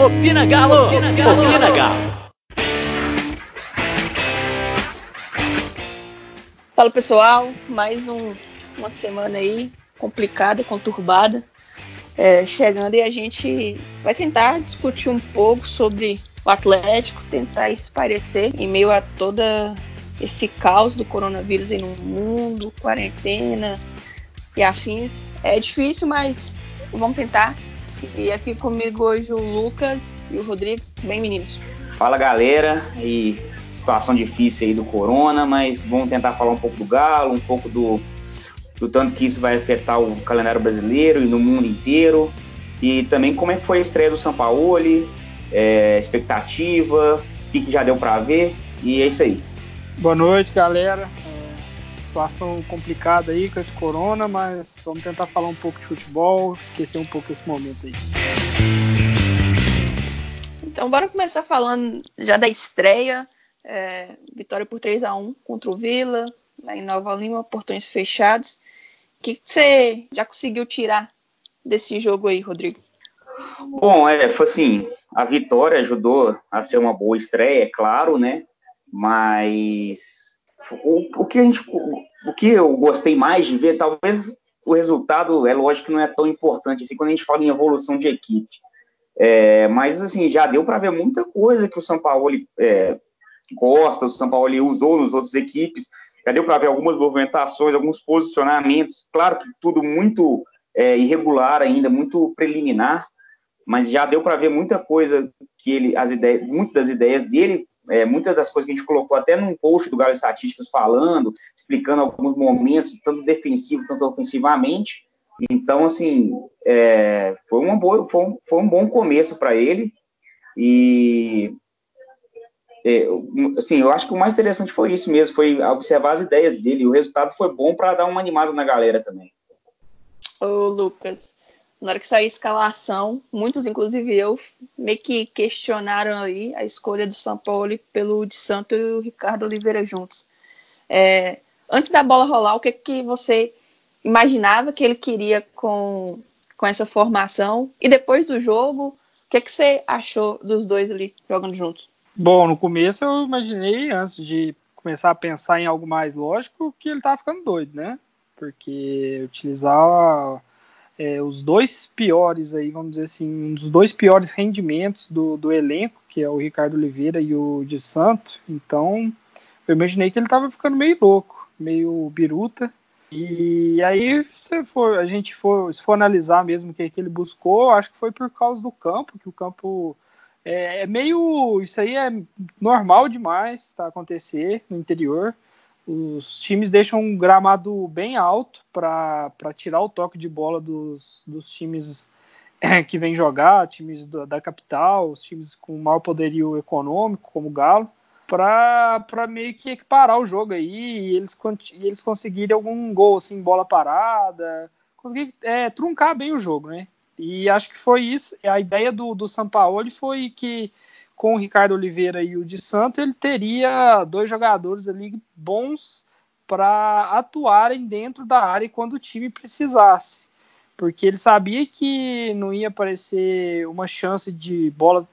Opina Galo! Opina Galo! Opina Galo! Fala pessoal, mais um, uma semana aí complicada, conturbada, é, chegando e a gente vai tentar discutir um pouco sobre o Atlético, tentar esparecer em meio a toda esse caos do coronavírus aí no mundo, quarentena e afins. É difícil, mas vamos tentar. E aqui comigo hoje o Lucas e o Rodrigo. Bem, meninos. Fala galera, e situação difícil aí do Corona, mas vamos tentar falar um pouco do Galo, um pouco do, do tanto que isso vai afetar o calendário brasileiro e no mundo inteiro. E também como é que foi a estreia do Sampaoli, é, expectativa, o que, que já deu para ver, e é isso aí. Boa noite, galera. Situação complicada aí com esse corona, mas vamos tentar falar um pouco de futebol, esquecer um pouco esse momento aí. Então, bora começar falando já da estreia. É, vitória por 3 a 1 contra o Vila, lá em Nova Lima, portões fechados. O que você já conseguiu tirar desse jogo aí, Rodrigo? Bom, é, foi assim, a vitória ajudou a ser uma boa estreia, é claro, né? Mas o, o, que a gente, o, que eu gostei mais de ver, talvez o resultado, é lógico que não é tão importante assim quando a gente fala em evolução de equipe. É, mas assim, já deu para ver muita coisa que o São Paulo é, gosta, o São Paulo usou nos outras equipes. Já deu para ver algumas movimentações, alguns posicionamentos. Claro que tudo muito é, irregular ainda, muito preliminar, mas já deu para ver muita coisa que ele, as ideias, muitas das ideias dele é, muitas das coisas que a gente colocou até num post do Galo Estatísticas falando, explicando alguns momentos, tanto defensivo, tanto ofensivamente. Então, assim, é, foi, uma boa, foi, um, foi um bom começo para ele. E, é, assim, eu acho que o mais interessante foi isso mesmo, foi observar as ideias dele. O resultado foi bom para dar uma animada na galera também. Ô, Lucas, na hora que saiu a escalação, muitos, inclusive eu, meio que questionaram aí a escolha do São Paulo pelo de Santo e o Ricardo Oliveira juntos. É, antes da bola rolar, o que, que você imaginava que ele queria com, com essa formação? E depois do jogo, o que, que você achou dos dois ali jogando juntos? Bom, no começo eu imaginei, antes de começar a pensar em algo mais lógico, que ele tava ficando doido, né? Porque utilizar é, os dois piores aí, vamos dizer assim, um dos dois piores rendimentos do, do elenco, que é o Ricardo Oliveira e o de Santo. Então, eu imaginei que ele estava ficando meio louco, meio biruta. E aí, se for, a gente for, se for analisar mesmo o que, que ele buscou, acho que foi por causa do campo, que o campo é, é meio. Isso aí é normal demais tá, acontecer no interior. Os times deixam um gramado bem alto para tirar o toque de bola dos, dos times que vêm jogar, times da, da, capital, os times com maior poderio econômico, como o Galo, para meio que equiparar o jogo aí e eles, e eles conseguirem algum gol, assim, bola parada, conseguir é, truncar bem o jogo, né? E acho que foi isso. A ideia do, do Sampaoli foi que com o Ricardo Oliveira e o de Santo, ele teria dois jogadores ali bons para atuarem dentro da área quando o time precisasse. Porque ele sabia que não ia aparecer uma chance de bola,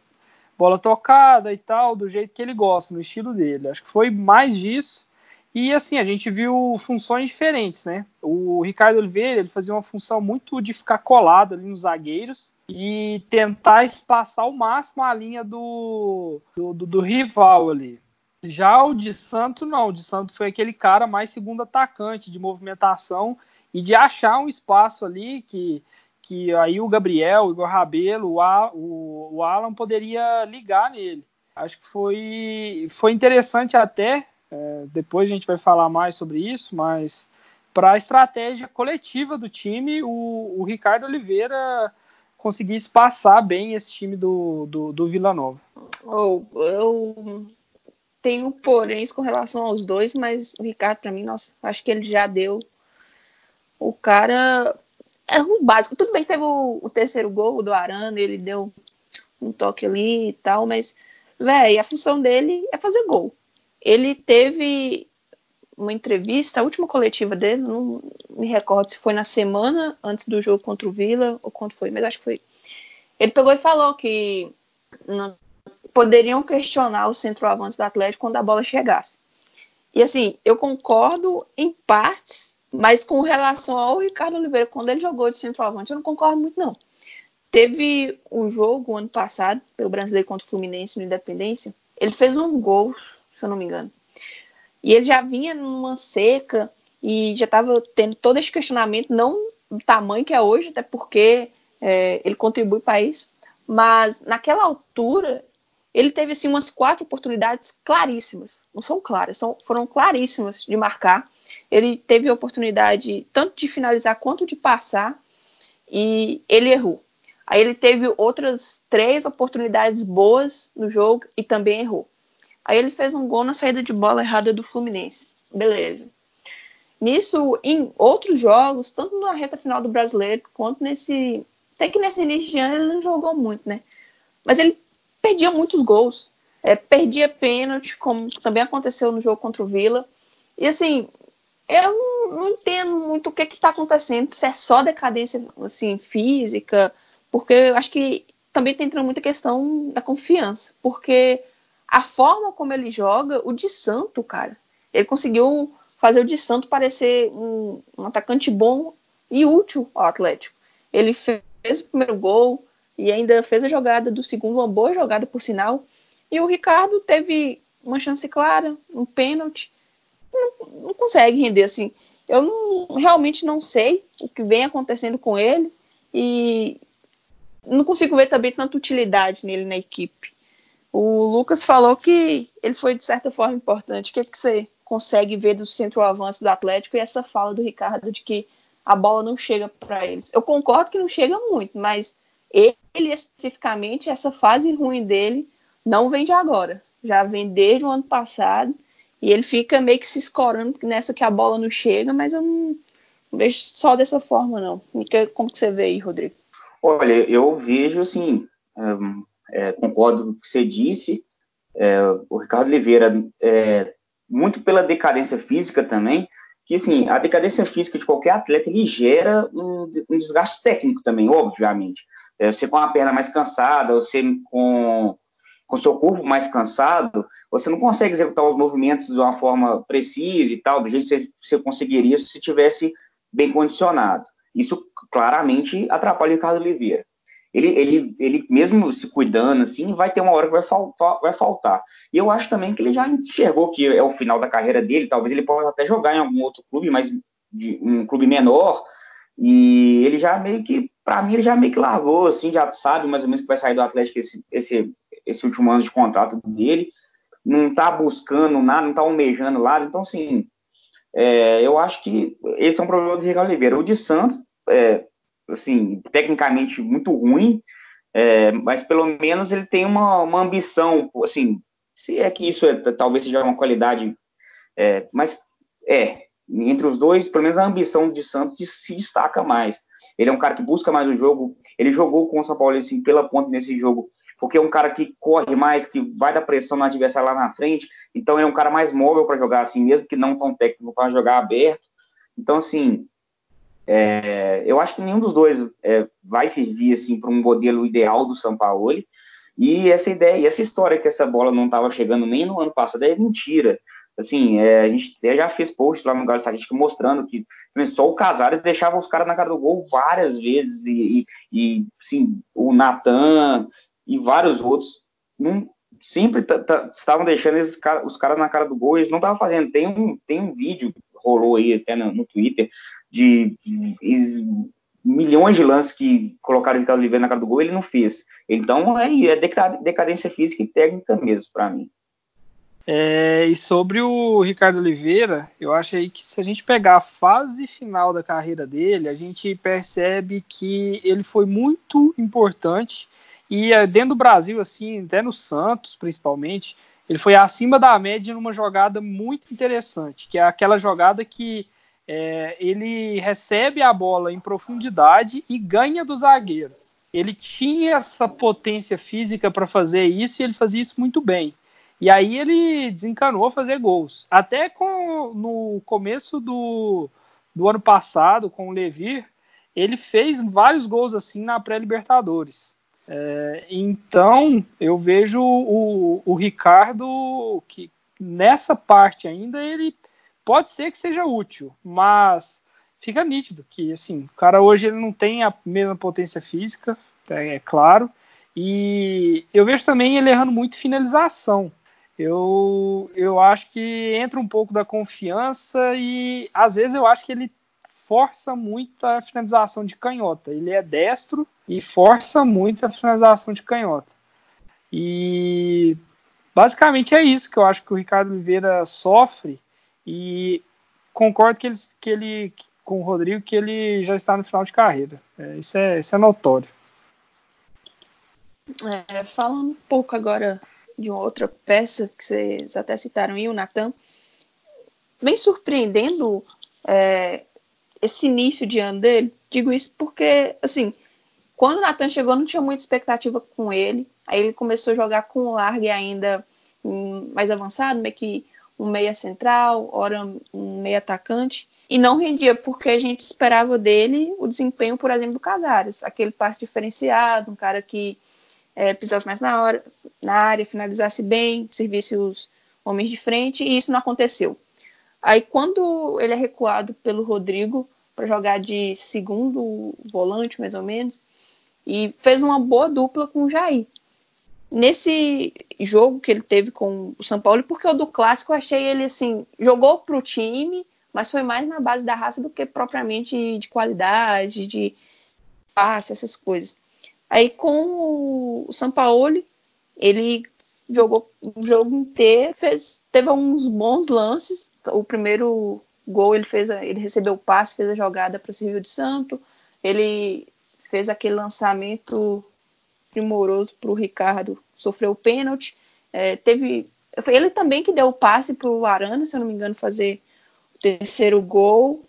bola tocada e tal, do jeito que ele gosta, no estilo dele. Acho que foi mais disso. E assim, a gente viu funções diferentes, né? O Ricardo Oliveira, ele fazia uma função muito de ficar colado ali nos zagueiros e tentar espaçar ao máximo a linha do, do, do, do rival ali. Já o de Santo, não. O de Santo foi aquele cara mais segundo atacante, de movimentação e de achar um espaço ali que, que aí o Gabriel, o Igor Rabelo, o, o, o Alan poderia ligar nele. Acho que foi, foi interessante até. É, depois a gente vai falar mais sobre isso, mas para a estratégia coletiva do time, o, o Ricardo Oliveira conseguisse passar bem esse time do, do, do Vila Nova. Oh, eu tenho poréns com relação aos dois, mas o Ricardo, para mim, nossa, acho que ele já deu. O cara é o básico. Tudo bem que teve o, o terceiro gol do Arana, ele deu um toque ali e tal, mas, velho, a função dele é fazer gol. Ele teve uma entrevista, a última coletiva dele, não me recordo se foi na semana antes do jogo contra o Vila ou quando foi, mas acho que foi. Ele pegou e falou que não, poderiam questionar o centroavante do Atlético quando a bola chegasse. E assim, eu concordo em partes, mas com relação ao Ricardo Oliveira, quando ele jogou de centroavante, eu não concordo muito, não. Teve um jogo ano passado, pelo brasileiro contra o Fluminense no Independência, ele fez um gol, se eu não me engano. E ele já vinha numa seca e já estava tendo todo esse questionamento, não do tamanho que é hoje, até porque é, ele contribui para isso, mas naquela altura ele teve assim umas quatro oportunidades claríssimas, não são claras, são, foram claríssimas de marcar. Ele teve a oportunidade tanto de finalizar quanto de passar e ele errou. Aí ele teve outras três oportunidades boas no jogo e também errou. Aí ele fez um gol na saída de bola errada do Fluminense. Beleza. Nisso, em outros jogos, tanto na reta final do brasileiro, quanto nesse. Até que nesse início de ano ele não jogou muito, né? Mas ele perdia muitos gols. É, perdia pênalti, como também aconteceu no jogo contra o Vila. E assim, eu não entendo muito o que está acontecendo, se é só decadência assim, física, porque eu acho que também está entrando muita questão da confiança. Porque a forma como ele joga, o de Santo, cara, ele conseguiu fazer o de Santo parecer um, um atacante bom e útil ao Atlético. Ele fez o primeiro gol e ainda fez a jogada do segundo, uma boa jogada por sinal. E o Ricardo teve uma chance clara, um pênalti. Não, não consegue render assim. Eu não, realmente não sei o que vem acontecendo com ele e não consigo ver também tanta utilidade nele na equipe. O Lucas falou que ele foi de certa forma importante. O que, é que você consegue ver do centroavance do Atlético e essa fala do Ricardo de que a bola não chega para eles? Eu concordo que não chega muito, mas ele especificamente, essa fase ruim dele não vem de agora. Já vem desde o ano passado e ele fica meio que se escorando nessa que a bola não chega, mas eu não, não vejo só dessa forma, não. Como que você vê aí, Rodrigo? Olha, eu vejo assim, é, concordo com o que você disse. É, o Ricardo Oliveira, é, muito pela decadência física também, que assim, a decadência física de qualquer atleta ele gera um, um desgaste técnico também, obviamente. É, você com a perna mais cansada, você com com seu corpo mais cansado, você não consegue executar os movimentos de uma forma precisa e tal, do jeito que você, conseguiria se tivesse bem condicionado. Isso claramente atrapalha o Ricardo Oliveira ele, ele, ele mesmo se cuidando, assim, vai ter uma hora que vai, fal, vai faltar. E eu acho também que ele já enxergou que é o final da carreira dele, talvez ele possa até jogar em algum outro clube, mas de, um clube menor, e ele já meio que, para mim, ele já meio que largou, assim, já sabe mais ou menos que vai sair do Atlético esse, esse, esse último ano de contrato dele, não tá buscando nada, não tá almejando nada, então, assim, é, eu acho que esse é um problema do Ricardo Oliveira. O de Santos, é, assim, tecnicamente muito ruim, é, mas pelo menos ele tem uma, uma ambição, assim, se é que isso é, talvez seja uma qualidade, é, mas é, entre os dois, pelo menos a ambição de Santos se destaca mais. Ele é um cara que busca mais o jogo, ele jogou com o São Paulo assim, pela ponta nesse jogo, porque é um cara que corre mais, que vai dar pressão no adversário lá na frente, então é um cara mais móvel para jogar assim, mesmo que não tão técnico para jogar aberto. Então, assim, é, eu acho que nenhum dos dois é, vai servir assim para um modelo ideal do São Paulo. E essa ideia, essa história que essa bola não estava chegando nem no ano passado é mentira. Assim, é, a gente até já fez post lá no Galo Estatística mostrando que só o Casares deixava os caras na cara do gol várias vezes e, e, e sim, o Natan e vários outros não, sempre estavam deixando esses, os caras na cara do gol, eles não estavam fazendo. Tem um, tem um vídeo rolou aí até no, no Twitter de, de, milhões de lances que colocaram o Ricardo Oliveira na cara do gol, ele não fez. Então é, é decadência física e técnica mesmo para mim. É, e sobre o Ricardo Oliveira, eu acho aí que se a gente pegar a fase final da carreira dele, a gente percebe que ele foi muito importante e é, dentro do Brasil, assim, até no Santos principalmente, ele foi acima da média numa jogada muito interessante, que é aquela jogada que é, ele recebe a bola em profundidade e ganha do zagueiro. Ele tinha essa potência física para fazer isso e ele fazia isso muito bem. E aí ele desencanou fazer gols. Até com, no começo do, do ano passado, com o Levir, ele fez vários gols assim na pré-Libertadores. É, então, eu vejo o, o Ricardo que nessa parte ainda ele pode ser que seja útil, mas fica nítido que assim, o cara hoje ele não tem a mesma potência física, é, é claro, e eu vejo também ele errando muito finalização. Eu, eu acho que entra um pouco da confiança e às vezes eu acho que ele força muito a finalização de canhota. Ele é destro e força muito a finalização de canhota. E basicamente é isso que eu acho que o Ricardo Oliveira sofre e concordo que ele, que ele com o Rodrigo que ele já está no final de carreira. É, isso, é, isso é notório. É, falando um pouco agora de uma outra peça que vocês até citaram aí, o Natan, bem surpreendendo é, esse início de ano dele. Digo isso porque, assim, quando o Nathan chegou, não tinha muita expectativa com ele. Aí ele começou a jogar com o Largue ainda mais avançado, meio que um meia central, ora um meia atacante. E não rendia, porque a gente esperava dele o desempenho, por exemplo, do Casares. Aquele passe diferenciado, um cara que é, pisasse mais na, hora, na área, finalizasse bem, servisse os homens de frente, e isso não aconteceu. Aí quando ele é recuado pelo Rodrigo para jogar de segundo volante, mais ou menos, e fez uma boa dupla com o Jair. Nesse jogo que ele teve com o São Paulo, porque o do clássico eu achei ele assim, jogou pro time, mas foi mais na base da raça do que propriamente de qualidade, de passe, essas coisas. Aí com o São Paulo, ele jogou o jogo inteiro, fez, teve uns bons lances. O primeiro gol ele fez, ele recebeu o passe, fez a jogada para o de Santo. Ele fez aquele lançamento primoroso para o Ricardo, sofreu o pênalti. É, teve, ele também que deu o passe para o Arana, se eu não me engano, fazer o terceiro gol.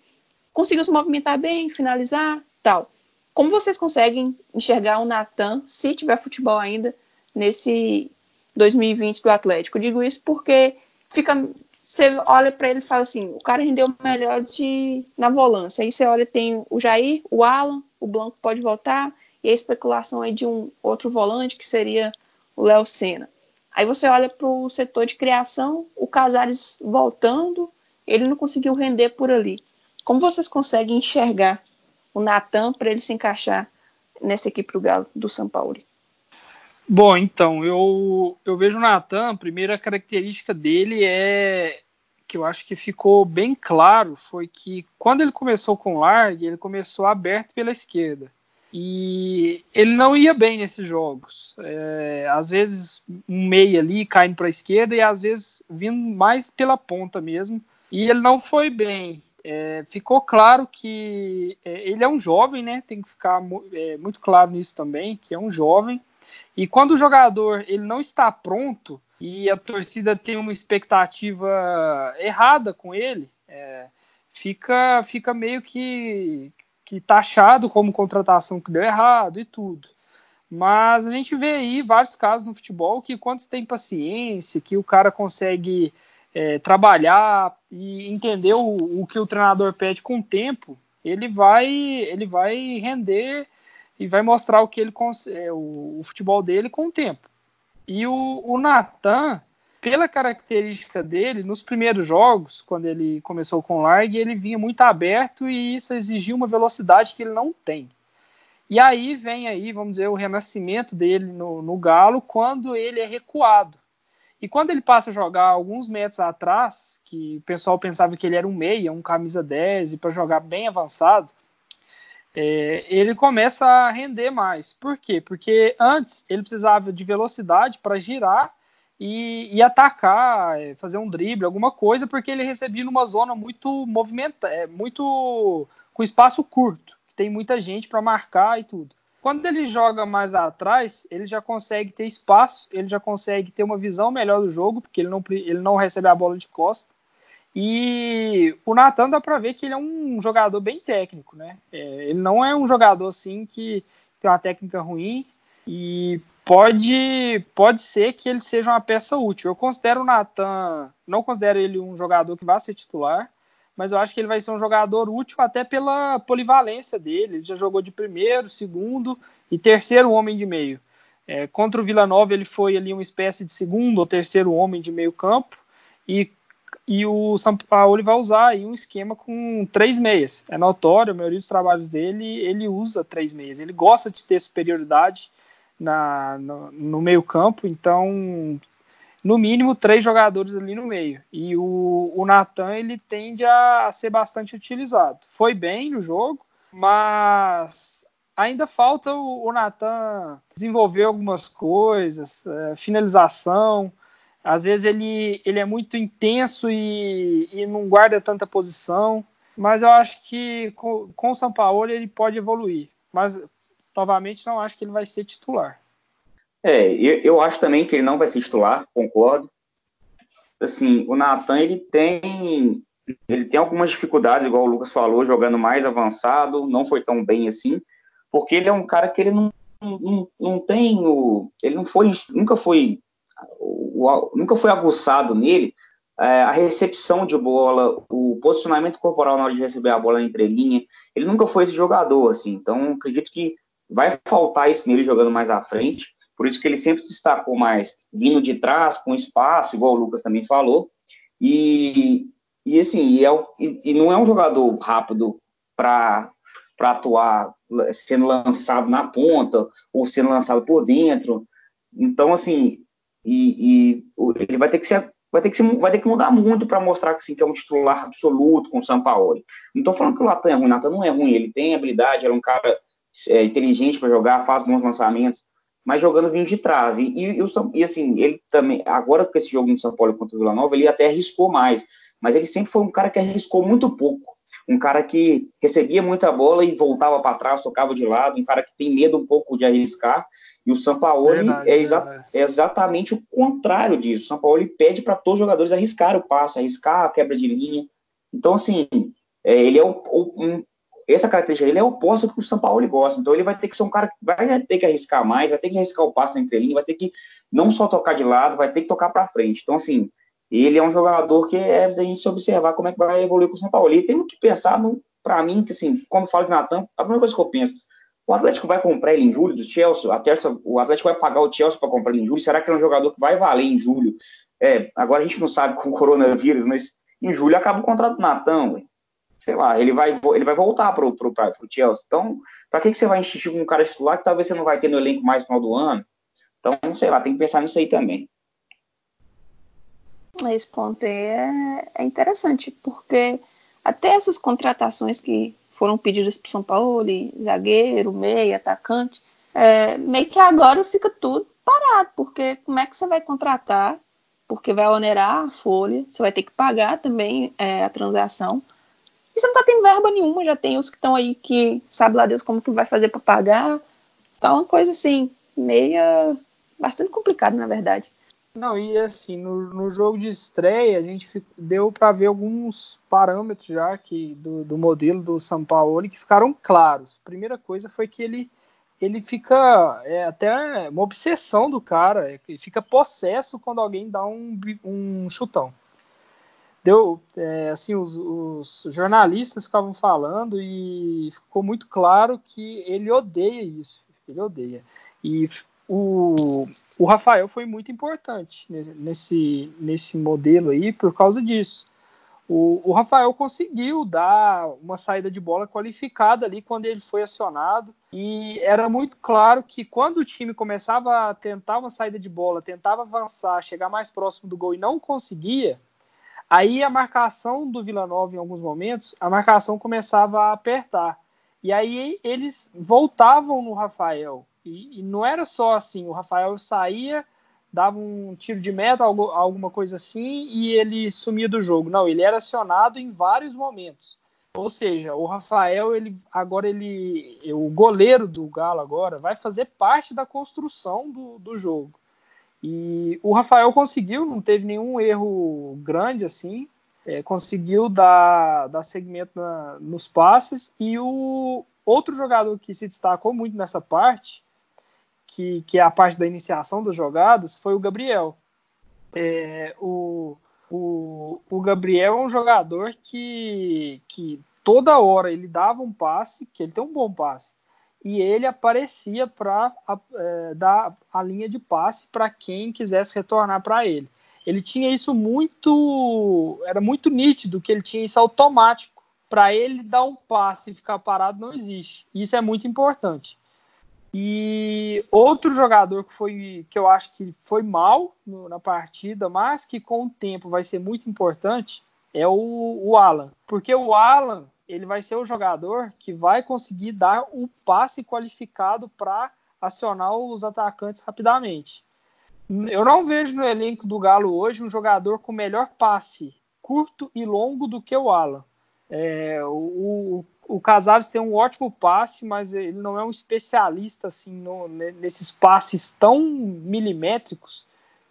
Conseguiu se movimentar bem, finalizar, tal. Como vocês conseguem enxergar o Natan, se tiver futebol ainda, nesse 2020 do Atlético. Eu digo isso porque fica você olha para ele e fala assim, o cara rendeu melhor de, na volância. Aí você olha tem o Jair, o Alan, o Blanco pode voltar e a especulação aí de um outro volante que seria o Léo Senna. Aí você olha para o setor de criação, o Casares voltando, ele não conseguiu render por ali. Como vocês conseguem enxergar o Natan para ele se encaixar nessa equipe do Galo do São Paulo? Bom, então, eu, eu vejo o Natan, a primeira característica dele é que eu acho que ficou bem claro foi que quando ele começou com o Largue, ele começou aberto pela esquerda. E ele não ia bem nesses jogos. É, às vezes um meio ali caindo para a esquerda e às vezes vindo mais pela ponta mesmo. E ele não foi bem. É, ficou claro que é, ele é um jovem, né? Tem que ficar é, muito claro nisso também, que é um jovem e quando o jogador ele não está pronto e a torcida tem uma expectativa errada com ele, é, fica, fica meio que, que taxado como contratação que deu errado e tudo. Mas a gente vê aí vários casos no futebol que quando você tem paciência, que o cara consegue é, trabalhar e entender o, o, que o treinador pede com o tempo, ele vai, ele vai render e vai mostrar o que ele é, o, o futebol dele com o tempo. E o, o Natan, pela característica dele, nos primeiros jogos, quando ele começou com o Largue, ele vinha muito aberto e isso exigia uma velocidade que ele não tem. E aí vem aí, vamos dizer, o renascimento dele no, no Galo quando ele é recuado. E quando ele passa a jogar alguns metros atrás, que o pessoal pensava que ele era um meia, um camisa 10, e para jogar bem avançado, é, ele começa a render mais. Por quê? Porque antes ele precisava de velocidade para girar e, e, atacar, é, fazer um drible, alguma coisa, porque ele recebia numa zona muito movimentada, é, muito com espaço curto, que tem muita gente para marcar e tudo. Quando ele joga mais atrás, ele já consegue ter espaço, ele já consegue ter uma visão melhor do jogo, porque ele não, ele não recebe a bola de costa. E o Natan dá para ver que ele é um jogador bem técnico, né? É, ele não é um jogador assim que tem uma técnica ruim e pode pode ser que ele seja uma peça útil. Eu considero o Natan, não considero ele um jogador que vai ser titular, mas eu acho que ele vai ser um jogador útil até pela polivalência dele. Ele já jogou de primeiro, segundo e terceiro homem de meio. É, contra o Vila Nova ele foi ali uma espécie de segundo ou terceiro homem de meio campo e, e o São Paulo vai usar aí um esquema com três meias. É notório, a maioria dos trabalhos dele ele usa três meias. Ele gosta de ter superioridade na, no, no meio campo, então no mínimo três jogadores ali no meio. E o, o Natan ele tende a, a ser bastante utilizado. Foi bem no jogo, mas ainda falta o, o Natan desenvolver algumas coisas, é, finalização. Às vezes ele, ele é muito intenso e, e não guarda tanta posição. Mas eu acho que com, com o São Paulo ele pode evoluir. Mas novamente não acho que ele vai ser titular. É, eu, acho também que ele não vai ser titular, concordo. Assim, o Natan ele tem ele tem algumas dificuldades, igual o Lucas falou, jogando mais avançado, não foi tão bem assim, porque ele é um cara que ele não, não, não tem o, ele não foi, nunca foi, o, nunca foi aguçado nele é, a recepção de bola, o posicionamento corporal na hora de receber a bola entre linha, ele nunca foi esse jogador, assim, então acredito que vai faltar isso nele jogando mais à frente, por isso que ele sempre destacou mais vindo de trás, com espaço, igual o Lucas também falou. E, e assim, e, é, e, não é um jogador rápido para atuar sendo lançado na ponta ou sendo lançado por dentro. Então, assim, e, e ele vai ter que ser vai ter que, ser, vai ter que mudar muito para mostrar que, assim, que é um titular absoluto com o Sampaoli. Não estou falando que o Natan é ruim, o não é ruim, ele tem habilidade, ele é um cara é, inteligente para jogar, faz bons lançamentos, mas jogando vindo de trás. E, e, e, assim, ele também, agora com esse jogo no São Paulo contra o Vila Nova, ele até arriscou mais, mas ele sempre foi um cara que arriscou muito pouco. Um cara que recebia muita bola e voltava para trás, tocava de lado, um cara que tem medo um pouco de arriscar. E o Sampaoli é, exa é, exatamente o contrário disso. O Sampaoli pede para todos os jogadores arriscar o passe, arriscar a quebra de linha. Então, assim, é, ele é o, o, um, essa característica ele é oposta que o São Paulo gosta. Então ele vai ter que ser um cara que vai ter que arriscar mais, vai ter que arriscar o passe na entrelinha, vai ter que não só tocar de lado, vai ter que tocar para frente. Então, assim, ele é um jogador que é da gente se observar como é que vai evoluir com o São Paulo. E tem que pensar, para mim, que assim, quando falo de Natan, a primeira coisa que eu penso, o Atlético vai comprar ele em julho do Chelsea? O Atlético vai pagar o Chelsea para comprar ele em julho? Será que é um jogador que vai valer em julho? É, agora a gente não sabe com o coronavírus, mas em julho acaba o contrato do Natan, sei lá, ele vai, ele vai voltar pro, pro Chelsea. Então, para que, que você vai insistir com um cara titular que talvez você não vai ter no elenco mais no final do ano? Então, sei lá, tem que pensar nisso aí também. Esse ponto aí é, é interessante, porque até essas contratações que foram pedidas para São Paulo, zagueiro, meia, atacante, é, meio que agora fica tudo parado, porque como é que você vai contratar? Porque vai onerar a folha, você vai ter que pagar também é, a transação. E você não tá tendo verba nenhuma, já tem os que estão aí que sabe lá Deus como que vai fazer para pagar. Tá uma coisa assim, meia. bastante complicada, na verdade. Não, e assim, no, no jogo de estreia, a gente deu para ver alguns parâmetros já que, do, do modelo do São Paulo que ficaram claros. Primeira coisa foi que ele ele fica é até uma obsessão do cara, ele fica possesso quando alguém dá um, um chutão deu é, assim os, os, jornalistas ficavam falando e ficou muito claro que ele odeia isso ele odeia e o, o Rafael foi muito importante nesse, nesse modelo aí por causa disso o, o Rafael conseguiu dar uma saída de bola qualificada ali quando ele foi acionado e era muito claro que quando o time começava a tentar uma saída de bola tentava avançar chegar mais próximo do gol e não conseguia Aí a marcação do Vila Nova, em alguns momentos, a marcação começava a apertar. E aí eles voltavam no Rafael. E, e não era só assim, o Rafael saía, dava um tiro de meta, alguma coisa assim, e ele sumia do jogo. Não, ele era acionado em vários momentos. Ou seja, o Rafael, ele agora ele, o goleiro do Galo agora vai fazer parte da construção do, do jogo. E o Rafael conseguiu, não teve nenhum erro grande assim, é, conseguiu dar, dar segmento na, nos passes. E o outro jogador que se destacou muito nessa parte, que, que é a parte da iniciação das jogadas, foi o Gabriel. É, o, o, o Gabriel é um jogador que, que toda hora ele dava um passe, que ele tem um bom passe, e ele aparecia para é, dar a linha de passe para quem quisesse retornar para ele. Ele tinha isso muito, era muito nítido que ele tinha isso automático. Para ele dar um passe e ficar parado não existe. Isso é muito importante. E outro jogador que foi que eu acho que foi mal no, na partida, mas que com o tempo vai ser muito importante, é o, o Alan. Porque o Alan ele vai ser o jogador que vai conseguir dar o passe qualificado para acionar os atacantes rapidamente. Eu não vejo no elenco do Galo hoje um jogador com melhor passe curto e longo do que o Alan. É, o, o Casares tem um ótimo passe, mas ele não é um especialista assim no, nesses passes tão milimétricos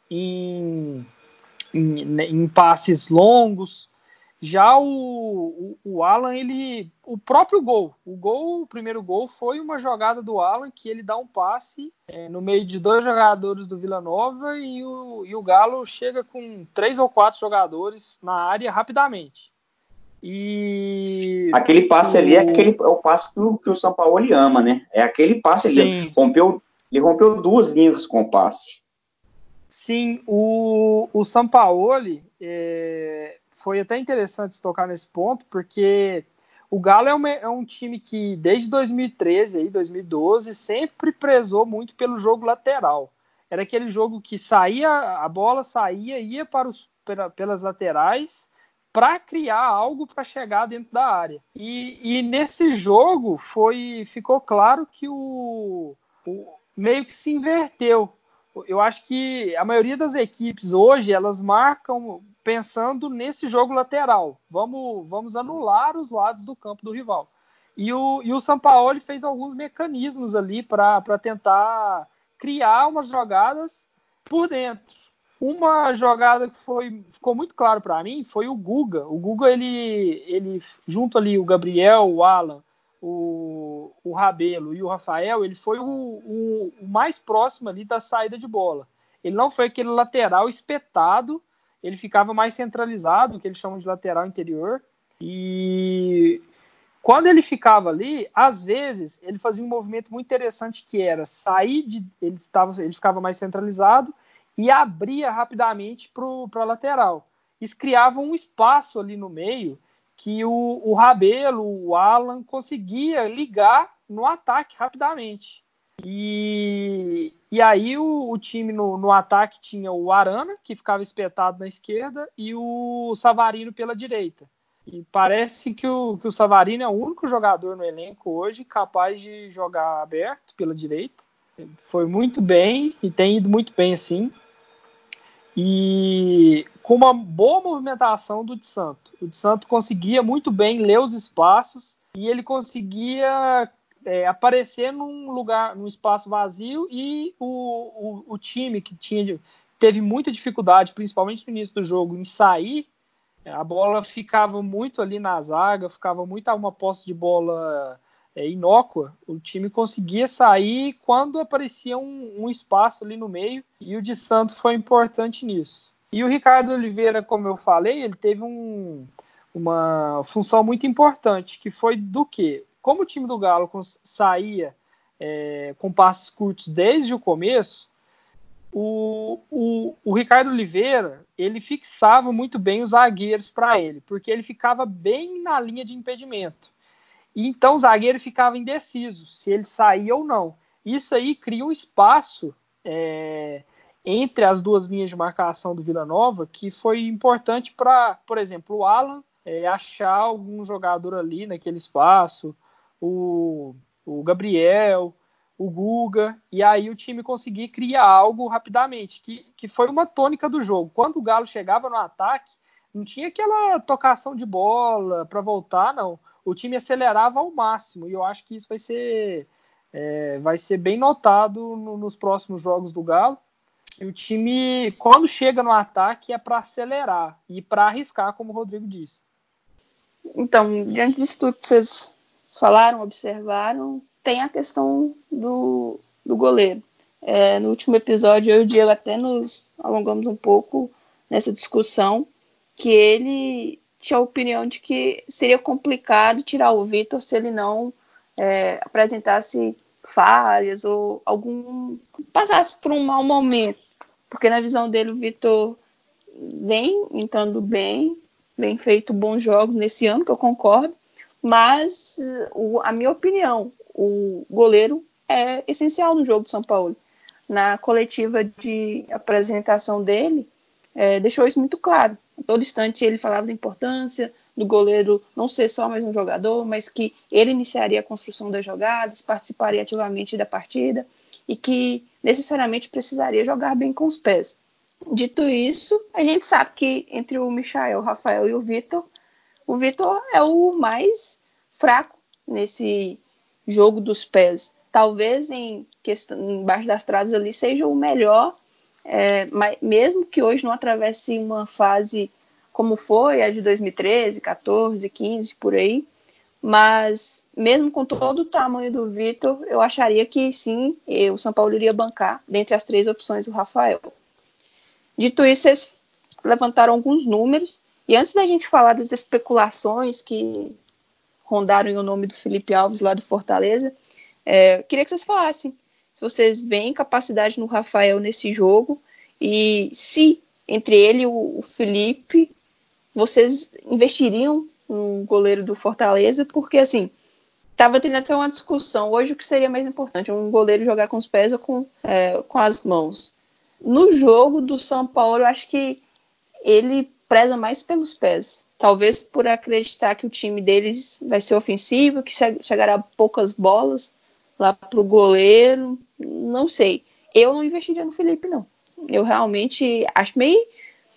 em, em, em passes longos. Já o, o, o, Alan, ele. O próprio gol. O gol, o primeiro gol, foi uma jogada do Alan que ele dá um passe é, no meio de dois jogadores do Vila Nova e o, e o Galo chega com três ou quatro jogadores na área rapidamente. E. Aquele passe o... ali é, aquele, é o passe que o, que o São Paulo ama, né? É aquele passe ali. Ele rompeu, ele rompeu duas linhas com o passe. Sim, o, o Sampaoli é, foi até interessante tocar nesse ponto, porque o Galo é, uma, é, um time que desde 2013 aí, 2012 sempre prezou muito pelo jogo lateral. Era aquele jogo que saía a bola saía ia para os pelas laterais para criar algo para chegar dentro da área. E, e, nesse jogo foi ficou claro que o, o, meio que se inverteu. Eu acho que a maioria das equipes hoje elas marcam pensando nesse jogo lateral. Vamos, vamos anular os lados do campo do rival. E o, e o Sampaoli fez alguns mecanismos ali para tentar criar umas jogadas por dentro. Uma jogada que foi, ficou muito claro para mim foi o Guga. O Guga, ele, ele junto ali o Gabriel, o Alan, o, o Rabelo e o Rafael, ele foi o, o, o, mais próximo ali da saída de bola. Ele não foi aquele lateral espetado, ele ficava mais centralizado, que eles chamam de lateral interior. E quando ele ficava ali, às vezes ele fazia um movimento muito interessante que era sair de. Ele, estava, ele ficava mais centralizado e abria rapidamente para a lateral. Isso criava um espaço ali no meio que o, o Rabelo, o Alan, conseguia ligar no ataque rapidamente. E, e aí o, o time no, no, ataque tinha o Arana, que ficava espetado na esquerda, e o Savarino pela direita. E parece que o, que o Savarino é o único jogador no elenco hoje capaz de jogar aberto pela direita. Foi muito bem e tem ido muito bem assim e com uma boa movimentação do de Santo. O de Santo conseguia muito bem ler os espaços e ele conseguia é, aparecer num lugar, num espaço vazio e o, o, o, time que tinha teve muita dificuldade, principalmente no início do jogo, em sair, a bola ficava muito ali na zaga, ficava muito uma posse de bola é, inócua, o time conseguia sair quando aparecia um, um, espaço ali no meio e o de Santo foi importante nisso. E o Ricardo Oliveira, como eu falei, ele teve um, uma função muito importante, que foi do que? Como o time do Galo saía é, com passos curtos desde o começo, o, o, o, Ricardo Oliveira ele fixava muito bem os zagueiros para ele, porque ele ficava bem na linha de impedimento. Então o zagueiro ficava indeciso se ele saía ou não. Isso aí cria um espaço é, entre as duas linhas de marcação do Vila Nova que foi importante para, por exemplo, o Alan é, achar algum jogador ali naquele espaço, o, o Gabriel, o Guga, e aí o time conseguir criar algo rapidamente, que, que foi uma tônica do jogo. Quando o Galo chegava no ataque, não tinha aquela tocação de bola para voltar, não o time acelerava ao máximo. E eu acho que isso vai ser, é, vai ser bem notado no, nos próximos jogos do Galo. Que o time, quando chega no ataque, é para acelerar e para arriscar, como o Rodrigo disse. Então, diante disso tudo que vocês falaram, observaram, tem a questão do, do goleiro. É, no último episódio, eu e o Diego até nos alongamos um pouco nessa discussão, que ele tinha a opinião de que seria complicado tirar o Vitor se ele não é, apresentasse falhas ou algum passasse por um mau momento, porque na visão dele o Vitor vem entrando bem, bem feito bons jogos nesse ano, que eu concordo, mas o, a minha opinião, o goleiro é essencial no jogo do São Paulo. Na coletiva de apresentação dele, é, deixou isso muito claro. A todo instante ele falava da importância do goleiro não ser só mais um jogador, mas que ele iniciaria a construção das jogadas, participaria ativamente da partida e que necessariamente precisaria jogar bem com os pés. Dito isso, a gente sabe que entre o Michael, o Rafael e o Vitor, o Vitor é o mais fraco nesse jogo dos pés. Talvez em questão, embaixo das traves ali seja o melhor, é, mas mesmo que hoje não atravesse uma fase como foi a de 2013, 14, 15, por aí, mas mesmo com todo o tamanho do Vitor, eu acharia que sim, o São Paulo iria bancar dentre as três opções o Rafael. Dito isso, vocês levantaram alguns números. E antes da gente falar das especulações que rondaram o nome do Felipe Alves lá do Fortaleza, é, queria que vocês falassem se vocês veem capacidade no Rafael nesse jogo e se entre ele e o, Felipe vocês investiriam no goleiro do Fortaleza, porque assim estava tendo até uma discussão hoje o que seria mais importante, um goleiro jogar com os pés ou com, é, com as mãos. No jogo do São Paulo, eu acho que ele preza mais pelos pés. Talvez por acreditar que o time deles vai ser ofensivo, que chegará poucas bolas lá para o goleiro. Não sei. Eu não investiria no Felipe, não. Eu realmente acho meio.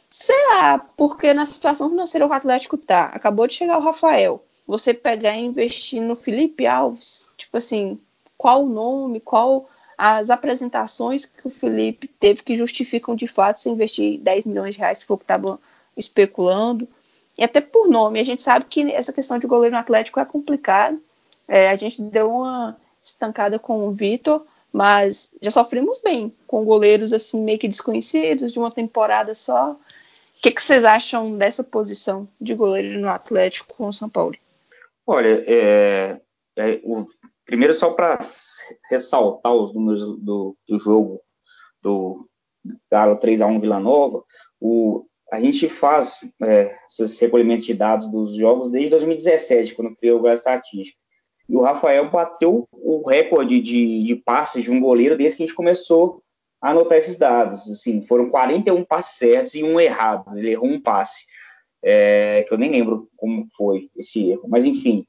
Sei lá, porque na situação financeira o Atlético tá. Acabou de chegar o Rafael. Você pegar e investir no Felipe Alves, tipo assim, qual o nome, qual as apresentações que o Felipe teve que justificam de fato se investir 10 milhões de reais, se for o que estava especulando. E até por nome, a gente sabe que essa questão de goleiro no Atlético é complicada. É, a gente deu uma estancada com o Vitor, mas já sofremos bem com goleiros assim meio que desconhecidos de uma temporada só. O que, que vocês acham dessa posição de goleiro no Atlético com o São Paulo? Olha, é, é, o, primeiro só para ressaltar os números do, do jogo do Galo 3x1 Vila Nova, o, a gente faz é, esses recolhimentos de dados dos jogos desde 2017, quando criou o Estatística. E o Rafael bateu o recorde de, de passes de um goleiro desde que a gente começou a anotar esses dados. Assim, foram 41 passes certos e um errado. Ele errou um passe, é, que eu nem lembro como foi esse erro. Mas, enfim,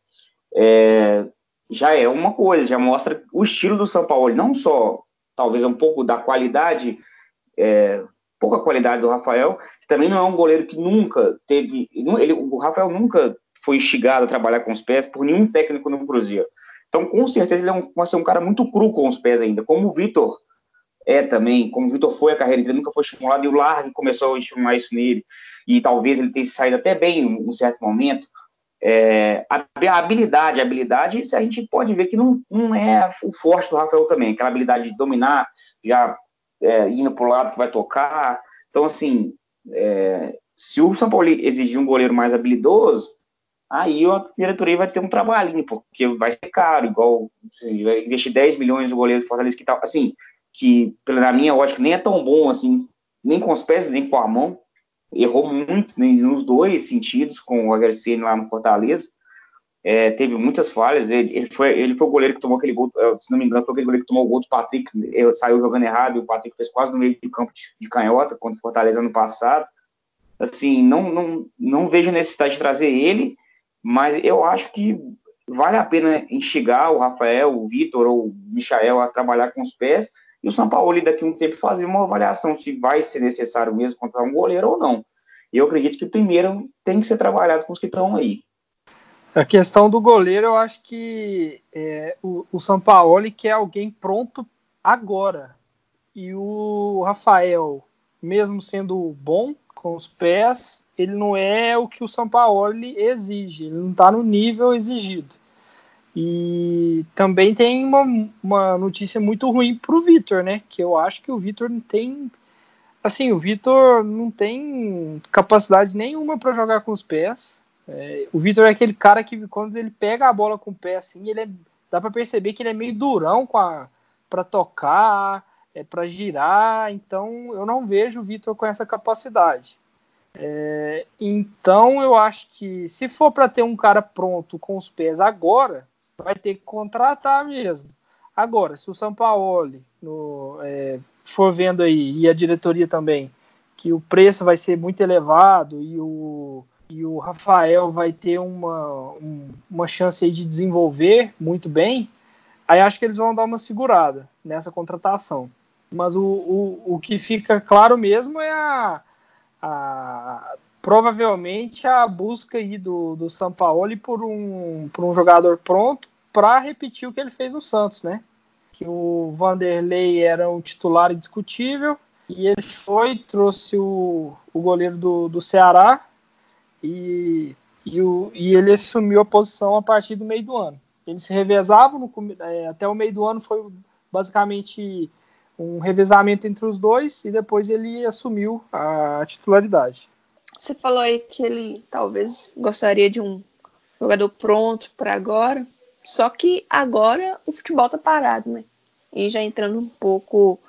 é, já é uma coisa, já mostra o estilo do São Paulo, não só talvez um pouco da qualidade, é, pouca qualidade do Rafael, que também não é um goleiro que nunca teve, ele, o Rafael nunca foi instigado a trabalhar com os pés por nenhum técnico no Cruzeiro. Então, com certeza, ele é um, vai ser um cara muito cru com os pés ainda, como o Vitor é também, como o Vitor foi a carreira dele, nunca foi estimulado, e o Largue começou a estimular isso nele, e talvez ele tenha saído até bem em um certo momento, é, a, habilidade, a habilidade, isso a gente pode ver que não, não é o forte do Rafael também, aquela habilidade de dominar, já é, indo para o lado que vai tocar. Então, assim, é, se o São Paulo exigir um goleiro mais habilidoso, aí a diretoria vai ter um trabalhinho, porque vai ser caro, igual assim, vai investir 10 milhões no goleiro do Fortaleza, que tá, assim, que, pela minha ótica, nem é tão bom assim, nem com os pés, nem com a mão errou muito né, nos dois sentidos com o HC lá no Fortaleza. É, teve muitas falhas. Ele, ele, foi, ele foi o goleiro que tomou aquele gol, se não me engano, foi aquele goleiro que tomou o gol do Patrick. Saiu jogando errado e o Patrick fez quase no meio do campo de, de canhota contra o Fortaleza ano passado. Assim, não, não, não vejo necessidade de trazer ele, mas eu acho que vale a pena instigar o Rafael, o Vitor ou o Michael a trabalhar com os pés e o São Paulo, daqui a um tempo, fazer uma avaliação se vai ser necessário mesmo contratar um goleiro ou não. E eu acredito que primeiro tem que ser trabalhado com os que estão aí. A questão do goleiro, eu acho que é, o, o São Paulo quer alguém pronto agora. E o Rafael, mesmo sendo bom com os pés, ele não é o que o São Paulo exige, ele não está no nível exigido. E também tem uma, uma notícia muito ruim para o Vitor, né? Que eu acho que o Vitor não tem. Assim, o Vitor não tem capacidade nenhuma para jogar com os pés. É, o Vitor é aquele cara que quando ele pega a bola com o pé assim, ele é, dá para perceber que ele é meio durão para tocar, é, para girar, então eu não vejo o Vitor com essa capacidade. É, então eu acho que se for para ter um cara pronto com os pés agora, vai ter que contratar mesmo. Agora, se o São Paulo no, é, for vendo aí, e a diretoria também, que o preço vai ser muito elevado e o, e o Rafael vai ter uma, um, uma chance de desenvolver muito bem, aí acho que eles vão dar uma segurada nessa contratação. Mas o, o, o que fica claro mesmo é a, a provavelmente a busca aí do, do Sampaoli por um, por um jogador pronto para repetir o que ele fez no Santos, né? Que o Vanderlei era um titular indiscutível e ele foi, trouxe o, o goleiro do, do Ceará e, e, o, e ele assumiu a posição a partir do meio do ano. Eles se revezavam no, é, até o meio do ano foi basicamente um revezamento entre os dois e depois ele assumiu a titularidade. Você falou aí que ele talvez gostaria de um jogador pronto para agora, só que agora o futebol tá parado, né? E já entrando um pouco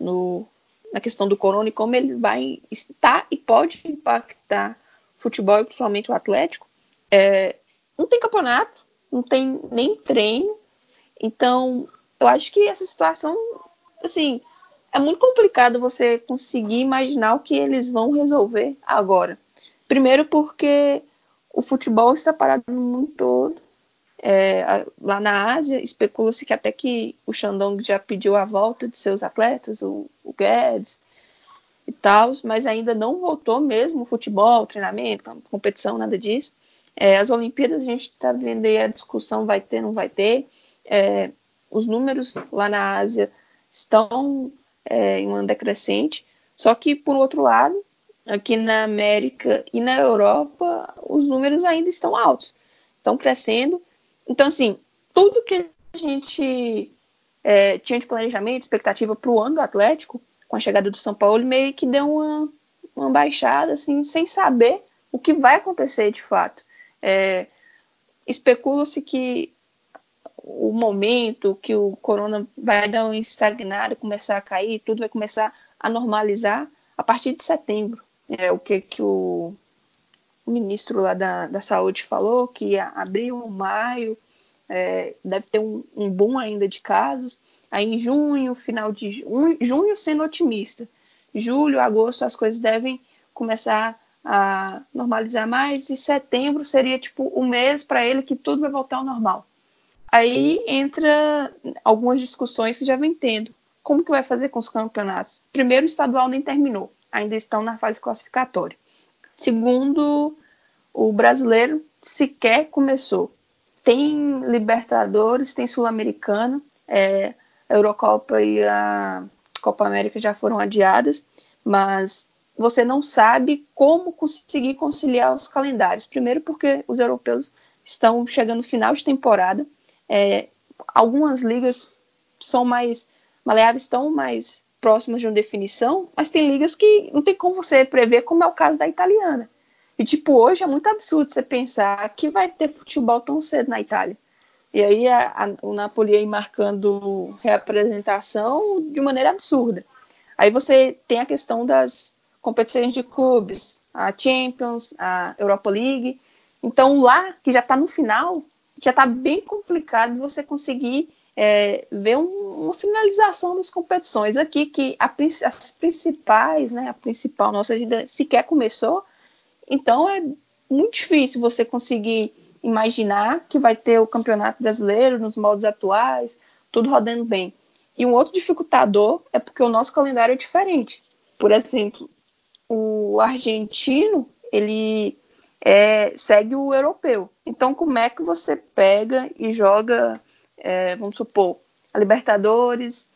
no, na questão do corona e como ele vai estar e pode impactar o futebol e principalmente o Atlético, é, não tem campeonato, não tem nem treino, então eu acho que essa situação assim, é muito complicado você conseguir imaginar o que eles vão resolver agora. Primeiro porque o futebol está parado no mundo todo. É, lá na Ásia, especula-se que até que o Shandong já pediu a volta de seus atletas, o, o Guedes e tal, mas ainda não voltou mesmo futebol, treinamento, competição, nada disso. É, as Olimpíadas, a gente está vendo aí a discussão vai ter, não vai ter. É, os números lá na Ásia estão é, em uma decrescente. Só que, por outro lado, aqui na América e na Europa, os números ainda estão altos, estão crescendo. Então, assim, tudo que a gente é, tinha de planejamento, expectativa para o ano do Atlético, com a chegada do São Paulo, meio que deu uma, uma baixada, assim, sem saber o que vai acontecer de fato. É, Especula-se que o momento que o corona vai dar uma estagnada, começar a cair, tudo vai começar a normalizar a partir de setembro. É o que, que o, o ministro lá da, da saúde falou, que abril, maio, é, deve ter um, um boom ainda de casos. Aí em junho, final de junho, junho sendo otimista. Julho, agosto, as coisas devem começar a normalizar mais. E setembro seria tipo o mês para ele que tudo vai voltar ao normal. Aí entra algumas discussões que já vem tendo. Como que vai fazer com os campeonatos? Primeiro, o estadual nem terminou, ainda estão na fase classificatória. Segundo, o brasileiro sequer começou. Tem Libertadores, tem Sul-Americana, é, a Eurocopa e a Copa América já foram adiadas, mas você não sabe como conseguir conciliar os calendários. Primeiro, porque os europeus estão chegando no final de temporada é, algumas ligas são mais maleáveis, estão mais próximas de uma definição, mas tem ligas que não tem como você prever, como é o caso da italiana. E, tipo, hoje é muito absurdo você pensar que vai ter futebol tão cedo na Itália. E aí a, a, o Napoli aí marcando reapresentação de maneira absurda. Aí você tem a questão das competições de clubes, a Champions, a Europa League. Então lá, que já está no final, já está bem complicado você conseguir é, ver um, uma finalização das competições aqui, que a, as principais, né, a principal nossa agenda sequer começou, então é muito difícil você conseguir imaginar que vai ter o campeonato brasileiro nos moldes atuais, tudo rodando bem. E um outro dificultador é porque o nosso calendário é diferente. Por exemplo, o argentino, ele é, segue o europeu. Então, como é que você pega e joga, é, vamos supor, a Libertadores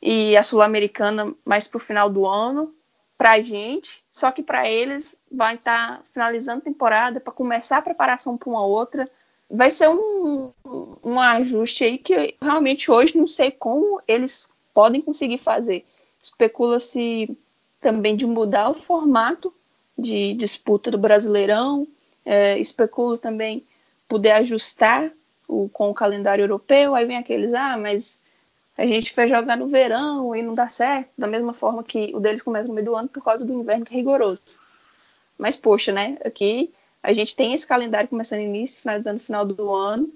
e a Sul-Americana mais para o final do ano para a gente, só que para eles vai estar tá finalizando a temporada para começar a preparação para uma outra. Vai ser um, um ajuste aí que realmente hoje não sei como eles podem conseguir fazer. Especula-se também de mudar o formato de disputa do Brasileirão. É, especulo também poder ajustar o, com o calendário europeu, aí vem aqueles, ah, mas a gente vai jogar no verão e não dá certo, da mesma forma que o deles começa no meio do ano por causa do inverno que é rigoroso. Mas, poxa, né? Aqui a gente tem esse calendário começando início, finalizando no final do ano,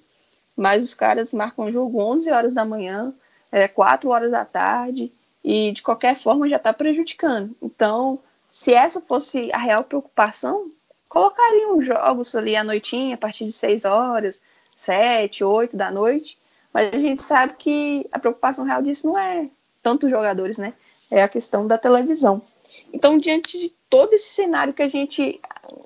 mas os caras marcam jogo 11 horas da manhã, é, 4 horas da tarde, e de qualquer forma já está prejudicando. Então, se essa fosse a real preocupação, colocariam jogos ali à noitinha, a partir de 6 horas, 7, 8 da noite, mas a gente sabe que a preocupação real disso não é tanto os jogadores, né? É a questão da televisão. Então, diante de todo esse cenário que a gente.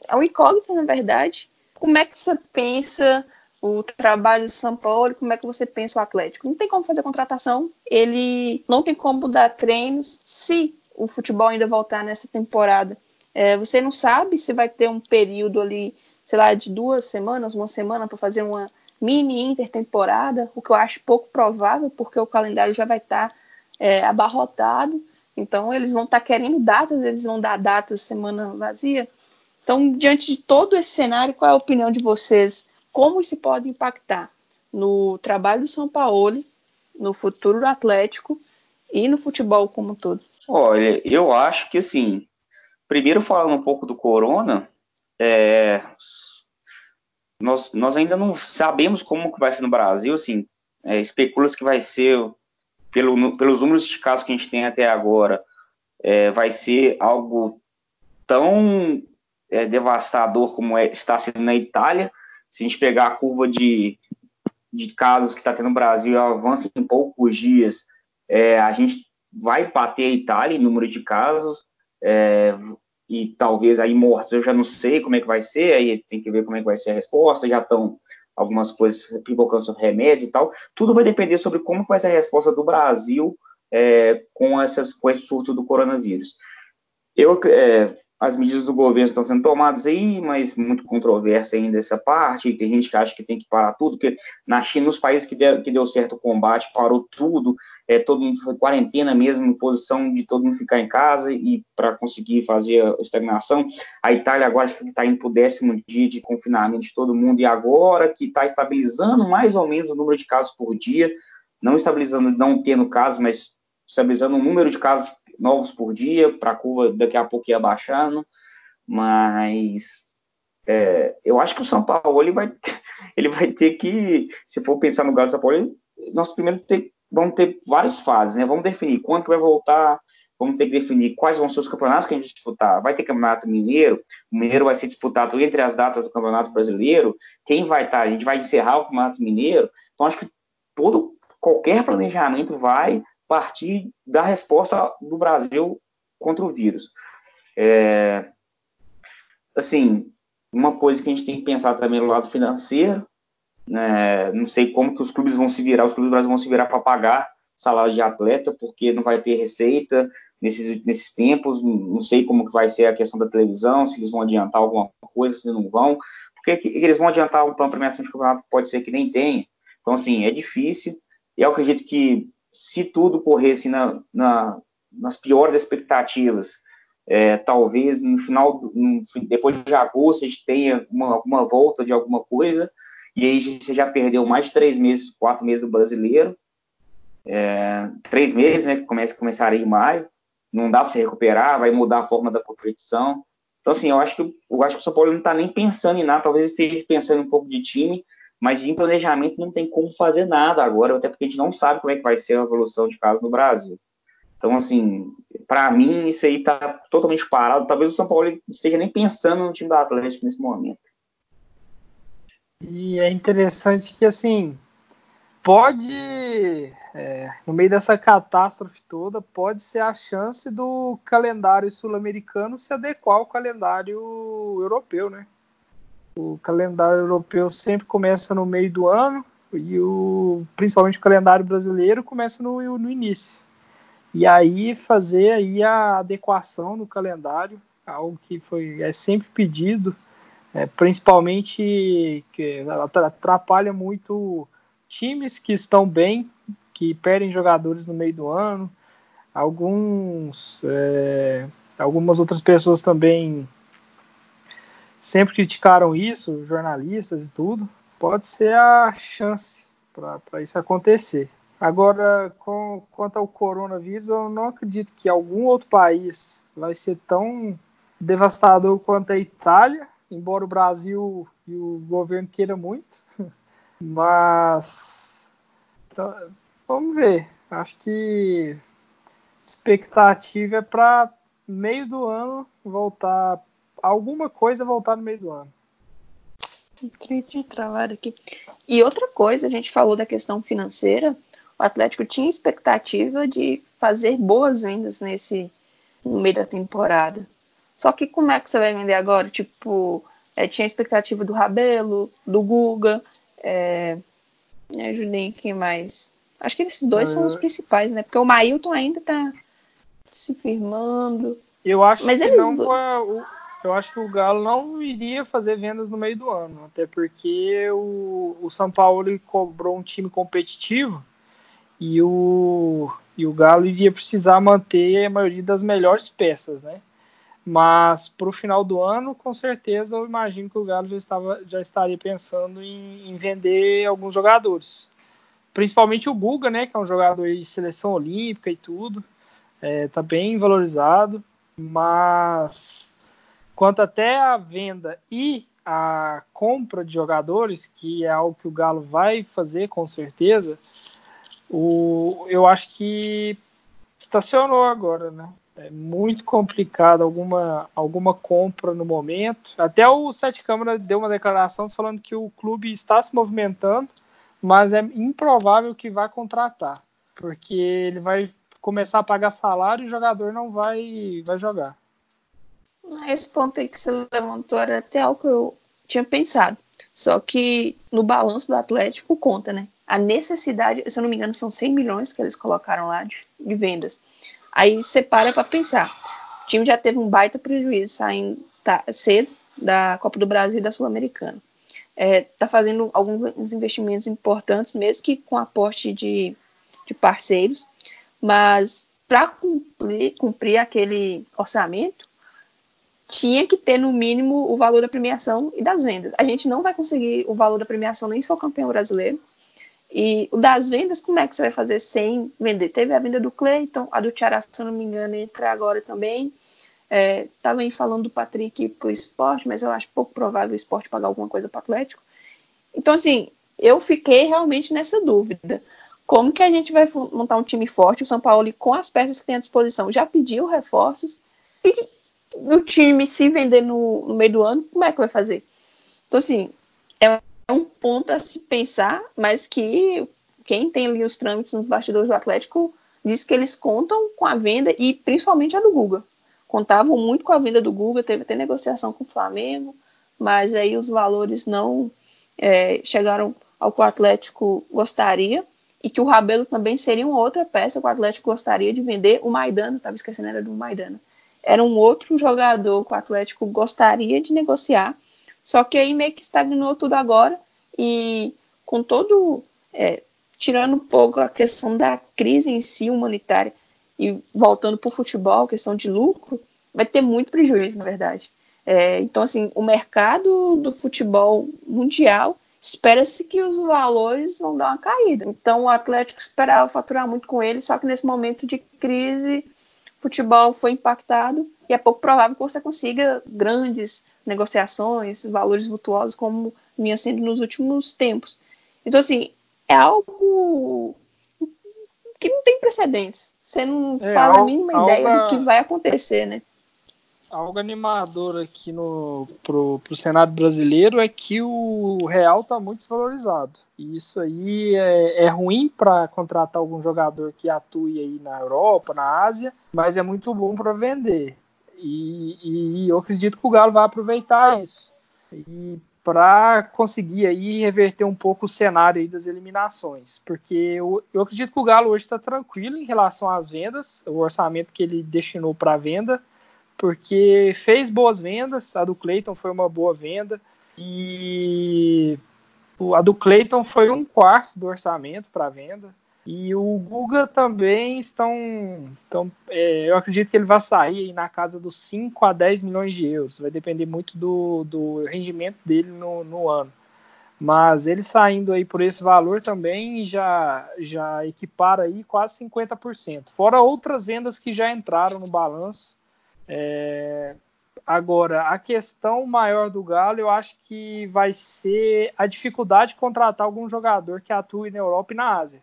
É um incógnito, na verdade, como é que você pensa o trabalho do São Paulo, como é que você pensa o Atlético? Não tem como fazer contratação, ele não tem como dar treinos se o futebol ainda voltar nessa temporada. É, você não sabe se vai ter um período ali, sei lá, de duas semanas, uma semana para fazer uma mini intertemporada, o que eu acho pouco provável, porque o calendário já vai estar tá, é, abarrotado. Então, eles vão estar tá querendo datas, eles vão dar datas semana vazia. Então, diante de todo esse cenário, qual é a opinião de vocês? Como isso pode impactar no trabalho do São Paulo, no futuro do Atlético e no futebol como um todo? Olha, eu acho que assim, primeiro falando um pouco do Corona, é, nós, nós ainda não sabemos como que vai ser no Brasil, assim, é, especula-se que vai ser pelo, pelos números de casos que a gente tem até agora, é, vai ser algo tão é, devastador como é, está sendo na Itália. Se a gente pegar a curva de, de casos que está tendo no Brasil, avança em poucos dias, é, a gente vai bater a Itália em número de casos, é, e talvez aí mortos eu já não sei como é que vai ser, aí tem que ver como é que vai ser a resposta, já estão algumas coisas pipocando sobre remédio e tal. Tudo vai depender sobre como vai ser a resposta do Brasil é, com, essas, com esse surto do coronavírus. Eu, é, as medidas do governo estão sendo tomadas aí, mas muito controversa ainda essa parte. Tem gente que acha que tem que parar tudo, porque na China, nos países que, der, que deu certo o combate, parou tudo, é, todo mundo foi quarentena mesmo, posição de todo mundo ficar em casa e para conseguir fazer a estagnação. A Itália agora acho que está indo para o décimo dia de confinamento de todo mundo, e agora que está estabilizando mais ou menos o número de casos por dia, não estabilizando, não tendo casos, mas estabilizando o número de casos novos por dia, para a curva daqui a pouco ir abaixando, mas é, eu acho que o São Paulo ele vai, ele vai ter que, se for pensar no Galo São Paulo, nós primeiro ter, vamos ter várias fases, né? Vamos definir quando que vai voltar, vamos ter que definir quais vão ser os campeonatos que a gente disputar. Vai ter campeonato mineiro, o mineiro vai ser disputado entre as datas do campeonato brasileiro. Quem vai estar? A gente vai encerrar o campeonato mineiro. Então acho que todo qualquer planejamento vai partir da resposta do Brasil contra o vírus. É, assim, uma coisa que a gente tem que pensar também no lado financeiro, né, não sei como que os clubes vão se virar, os clubes do Brasil vão se virar para pagar salário de atleta, porque não vai ter receita nesses, nesses tempos, não sei como que vai ser a questão da televisão, se eles vão adiantar alguma coisa, se não vão, porque que, eles vão adiantar um plano de premiação de campeonato, pode ser que nem tenha, então assim, é difícil, e eu acredito que se tudo corresse na, na, nas piores expectativas, é, talvez no final, no, depois de agosto, a gente tenha uma, uma volta de alguma coisa, e aí você já perdeu mais de três meses, quatro meses do brasileiro, é, três meses, né, que começa, começaria em maio, não dá para você recuperar, vai mudar a forma da competição. Então, assim, eu acho que, eu acho que o São Paulo não está nem pensando em nada, talvez esteja pensando um pouco de time, mas de planejamento não tem como fazer nada agora, até porque a gente não sabe como é que vai ser a evolução de casos no Brasil. Então, assim, para mim, isso aí tá totalmente parado. Talvez o São Paulo esteja nem pensando no time do Atlético nesse momento. E é interessante que, assim, pode, é, no meio dessa catástrofe toda, pode ser a chance do calendário sul-americano se adequar ao calendário europeu, né? O calendário europeu sempre começa no meio do ano e o, principalmente o calendário brasileiro começa no, no início. E aí fazer aí a adequação no calendário, algo que foi é sempre pedido, é, principalmente que atrapalha muito times que estão bem, que perdem jogadores no meio do ano, alguns é, algumas outras pessoas também sempre criticaram isso, jornalistas e tudo. pode ser a chance para isso acontecer. Agora, com, quanto ao coronavírus, eu não acredito que algum outro país vai ser tão devastador quanto a Itália, embora o Brasil e o governo queira muito. Mas então, vamos ver. Acho que expectativa é para meio do ano voltar alguma coisa voltar no meio do ano. Triste trabalho aqui. E outra coisa, a gente falou da questão financeira. O Atlético tinha expectativa de fazer boas vendas nesse no meio da temporada. Só que como é que você vai vender agora? Tipo, é, tinha expectativa do Rabelo, do Guga, é, me ajudei quem mais? Acho que esses dois são os principais, né? Porque o Mailton ainda tá se firmando. Eu acho Mas que não do... eu acho que o Galo não iria fazer vendas no meio do ano, até porque o, o São Paulo cobrou um time competitivo e o, e o Galo iria precisar manter a maioria das melhores peças, né? Mas para o final do ano, com certeza, eu imagino que o Galo já, estava, já estaria pensando em, em vender alguns jogadores. Principalmente o Guga, né? Que é um jogador de seleção olímpica e tudo. É, tá bem valorizado. Mas quanto até a venda e a compra de jogadores, que é algo que o Galo vai fazer com certeza, o, eu acho que estacionou agora, né? É muito complicado alguma, alguma compra no momento. Até o Sete Câmara deu uma declaração falando que o clube está se movimentando, mas é improvável que vá contratar, porque ele vai começar a pagar salário e o jogador não vai, vai jogar. Esse ponto aí que você levantou era até algo que eu tinha pensado. Só que no balanço do Atlético conta, né? A necessidade, se eu não me engano, são 100 milhões que eles colocaram lá de, de vendas. Aí você para para pensar. O time já teve um baita prejuízo saindo tá, cedo da Copa do Brasil e da Sul-Americana. É, tá fazendo alguns investimentos importantes, mesmo que com aporte de, de parceiros, mas para cumprir, cumprir aquele orçamento, tinha que ter no mínimo o valor da premiação e das vendas. A gente não vai conseguir o valor da premiação nem se for campeão brasileiro, e o das vendas, como é que você vai fazer sem vender? Teve a venda do Cleiton, a do Tiara, se eu não me engano, entra agora também. É, também falando do Patrick para o esporte, mas eu acho pouco provável o esporte pagar alguma coisa para o Atlético. Então, assim, eu fiquei realmente nessa dúvida. Como que a gente vai montar um time forte? O São Paulo, com as peças que tem à disposição, já pediu reforços. E o time se vender no, no meio do ano, como é que vai fazer? Então, assim, é um ponto a se pensar, mas que quem tem ali os trâmites nos bastidores do Atlético diz que eles contam com a venda e principalmente a do Guga. Contavam muito com a venda do Guga, teve até negociação com o Flamengo, mas aí os valores não é, chegaram ao que o Atlético gostaria e que o Rabelo também seria uma outra peça que o Atlético gostaria de vender. O Maidana, estava esquecendo, era do Maidana. Era um outro jogador que o Atlético gostaria de negociar só que aí meio que estagnou tudo agora e com todo. É, tirando um pouco a questão da crise em si humanitária e voltando para o futebol, questão de lucro, vai ter muito prejuízo, na verdade. É, então, assim, o mercado do futebol mundial espera-se que os valores vão dar uma caída. Então, o Atlético esperava faturar muito com ele, só que nesse momento de crise, futebol foi impactado e é pouco provável que você consiga grandes negociações, valores vultuosos, como vinha sendo nos últimos tempos. Então, assim, é algo que não tem precedentes. Você não é, faz a mínima algo, ideia do que vai acontecer, né? Algo animador aqui no, pro, pro Senado brasileiro é que o real está muito desvalorizado. E isso aí é, é ruim para contratar algum jogador que atue aí na Europa, na Ásia, mas é muito bom para vender. E, e, eu acredito que o Galo vai aproveitar isso. E para conseguir aí reverter um pouco o cenário aí das eliminações. Porque eu, eu acredito que o Galo hoje está tranquilo em relação às vendas, o orçamento que ele destinou para venda, porque fez boas vendas, a do Cleiton foi uma boa venda, e a do Cleiton foi um quarto do orçamento para venda. E o Guga também estão. estão é, eu acredito que ele vai sair na casa dos 5 a 10 milhões de euros. Vai depender muito do, do rendimento dele no, no ano. Mas ele saindo aí por esse valor também já, já equipara aí quase 50%. Fora outras vendas que já entraram no balanço. É... Agora, a questão maior do Galo, eu acho que vai ser a dificuldade de contratar algum jogador que atue na Europa e na Ásia.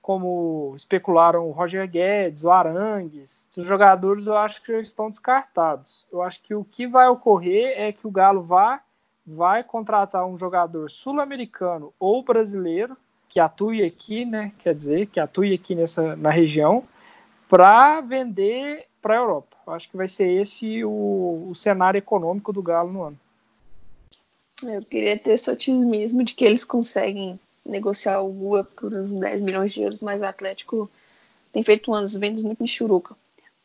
Como especularam o Roger Guedes, o Arangues. Esses jogadores eu acho que já estão descartados. Eu acho que o que vai ocorrer é que o Galo vá vai contratar um jogador sul-americano ou brasileiro que atue aqui, né? Quer dizer, que atue aqui nessa na região para vender para a Europa. Eu acho que vai ser esse o, o, cenário econômico do Galo no ano. Eu queria ter esse otimismo de que eles conseguem negociar o Lua por uns 10 milhões de euros, mas o Atlético tem feito umas vendas muito michuruca.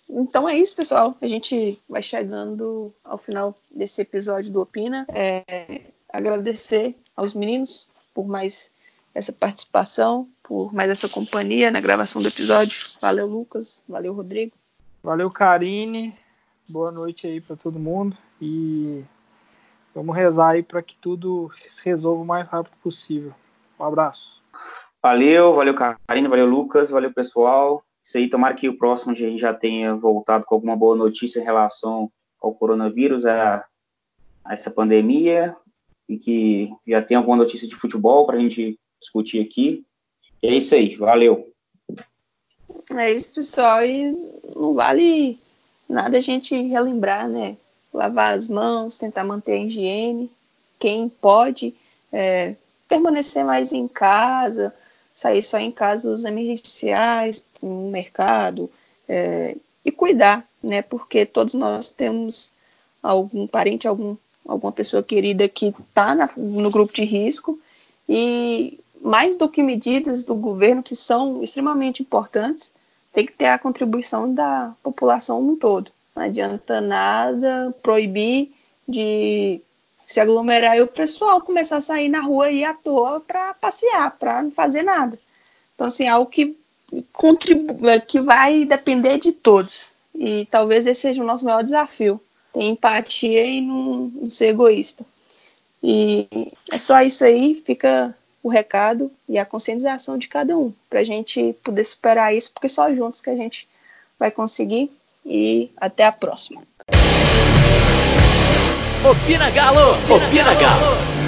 Então é isso, pessoal. A gente vai chegando ao final desse episódio do Opina. É, agradecer aos meninos por mais essa participação, por mais essa companhia na gravação do episódio. Valeu, Lucas. Valeu, Rodrigo. Valeu, Karine. Boa noite aí para todo mundo e vamos rezar aí para que tudo se resolva o mais rápido possível. Um abraço. Valeu, valeu, Karine, valeu, Lucas, valeu, pessoal. Isso aí, tomara que o próximo a gente já tenha voltado com alguma boa notícia em relação ao coronavírus, a, a essa pandemia, e que já tenha alguma notícia de futebol para a gente discutir aqui. É isso aí, valeu. É isso, pessoal, e não vale nada a gente relembrar, né? Lavar as mãos, tentar manter a higiene. Quem pode é, permanecer mais em casa, sair só em casos emergenciais, no mercado, é, e cuidar, né? Porque todos nós temos algum parente, algum, alguma pessoa querida que está no grupo de risco e mais do que medidas do governo que são extremamente importantes, tem que ter a contribuição da população no todo. Não adianta nada proibir de se aglomerar e o pessoal começar a sair na rua e à toa para passear, para não fazer nada. Então, assim, é algo que é, que vai depender de todos. E talvez esse seja o nosso maior desafio. Ter empatia e não, não ser egoísta. E é só isso aí, fica o recado e a conscientização de cada um, para a gente poder superar isso, porque só juntos que a gente vai conseguir. E até a próxima. Opina Galo! Opina Galo!